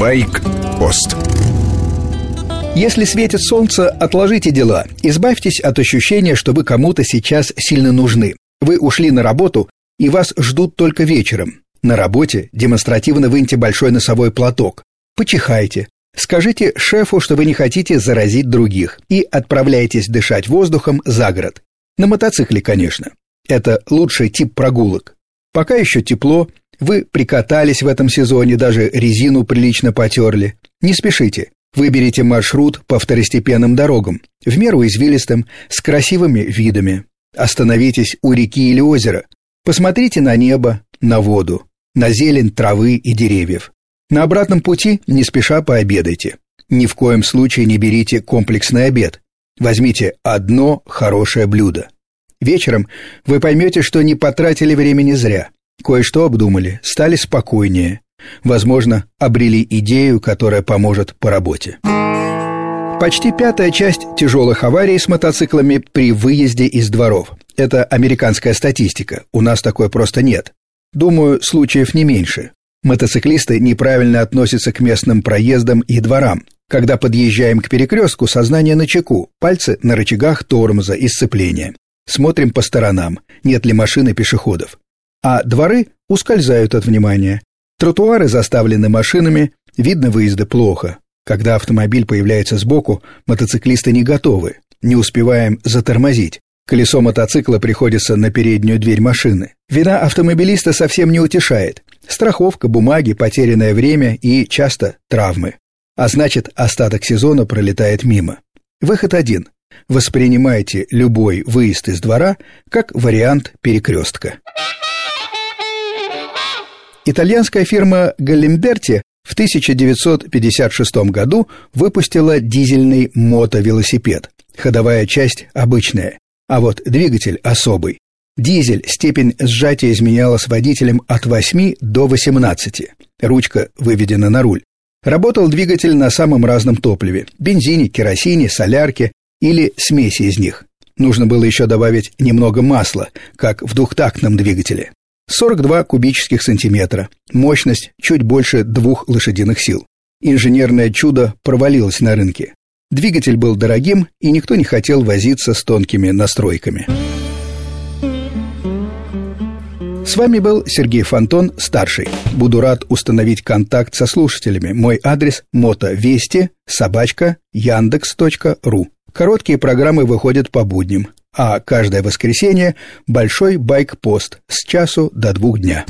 Байк-пост Если светит солнце, отложите дела. Избавьтесь от ощущения, что вы кому-то сейчас сильно нужны. Вы ушли на работу, и вас ждут только вечером. На работе демонстративно выньте большой носовой платок. Почихайте. Скажите шефу, что вы не хотите заразить других, и отправляйтесь дышать воздухом за город. На мотоцикле, конечно. Это лучший тип прогулок. Пока еще тепло, вы прикатались в этом сезоне, даже резину прилично потерли. Не спешите. Выберите маршрут по второстепенным дорогам, в меру извилистым, с красивыми видами. Остановитесь у реки или озера. Посмотрите на небо, на воду, на зелень травы и деревьев. На обратном пути не спеша пообедайте. Ни в коем случае не берите комплексный обед. Возьмите одно хорошее блюдо. Вечером вы поймете, что не потратили времени зря. Кое-что обдумали, стали спокойнее. Возможно, обрели идею, которая поможет по работе. Почти пятая часть тяжелых аварий с мотоциклами при выезде из дворов. Это американская статистика, у нас такой просто нет. Думаю, случаев не меньше. Мотоциклисты неправильно относятся к местным проездам и дворам. Когда подъезжаем к перекрестку, сознание на чеку, пальцы на рычагах тормоза и сцепления. Смотрим по сторонам, нет ли машин и пешеходов. А дворы ускользают от внимания. Тротуары заставлены машинами, видно выезды плохо. Когда автомобиль появляется сбоку, мотоциклисты не готовы, не успеваем затормозить. Колесо мотоцикла приходится на переднюю дверь машины. Вина автомобилиста совсем не утешает. Страховка, бумаги, потерянное время и часто травмы. А значит, остаток сезона пролетает мимо. Выход один. Воспринимайте любой выезд из двора как вариант перекрестка. Итальянская фирма Галимберти в 1956 году выпустила дизельный мотовелосипед. Ходовая часть обычная, а вот двигатель особый. Дизель степень сжатия изменяла с водителем от 8 до 18. Ручка выведена на руль. Работал двигатель на самом разном топливе – бензине, керосине, солярке или смеси из них. Нужно было еще добавить немного масла, как в двухтактном двигателе. 42 кубических сантиметра, мощность чуть больше двух лошадиных сил. Инженерное чудо провалилось на рынке. Двигатель был дорогим, и никто не хотел возиться с тонкими настройками. С вами был Сергей Фонтон, старший. Буду рад установить контакт со слушателями. Мой адрес – мотовести собачка яндекс.ру. Короткие программы выходят по будням а каждое воскресенье большой байк-пост с часу до двух дня.